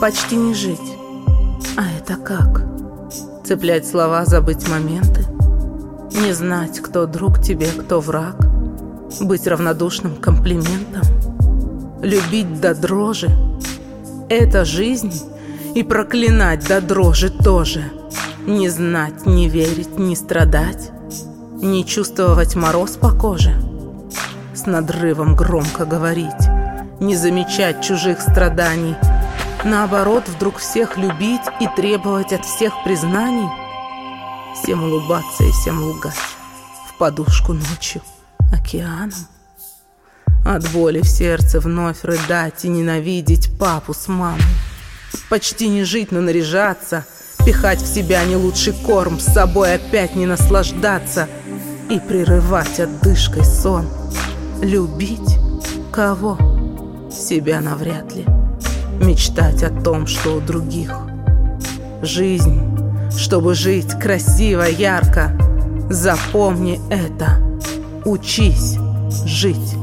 почти не жить. А это как? Цеплять слова, забыть моменты? Не знать, кто друг тебе, кто враг? Быть равнодушным комплиментом? Любить до дрожи? Это жизнь? И проклинать до дрожи тоже? Не знать, не верить, не страдать? Не чувствовать мороз по коже? С надрывом громко говорить? Не замечать чужих страданий? Наоборот, вдруг всех любить и требовать от всех признаний? Всем улыбаться и всем лгать. В подушку ночью океаном. От боли в сердце вновь рыдать И ненавидеть папу с мамой. Почти не жить, но наряжаться. Пихать в себя не лучший корм. С собой опять не наслаждаться. И прерывать отдышкой сон. Любить кого? Себя навряд ли Мечтать о том, что у других. Жизнь, чтобы жить красиво, ярко. Запомни это. Учись жить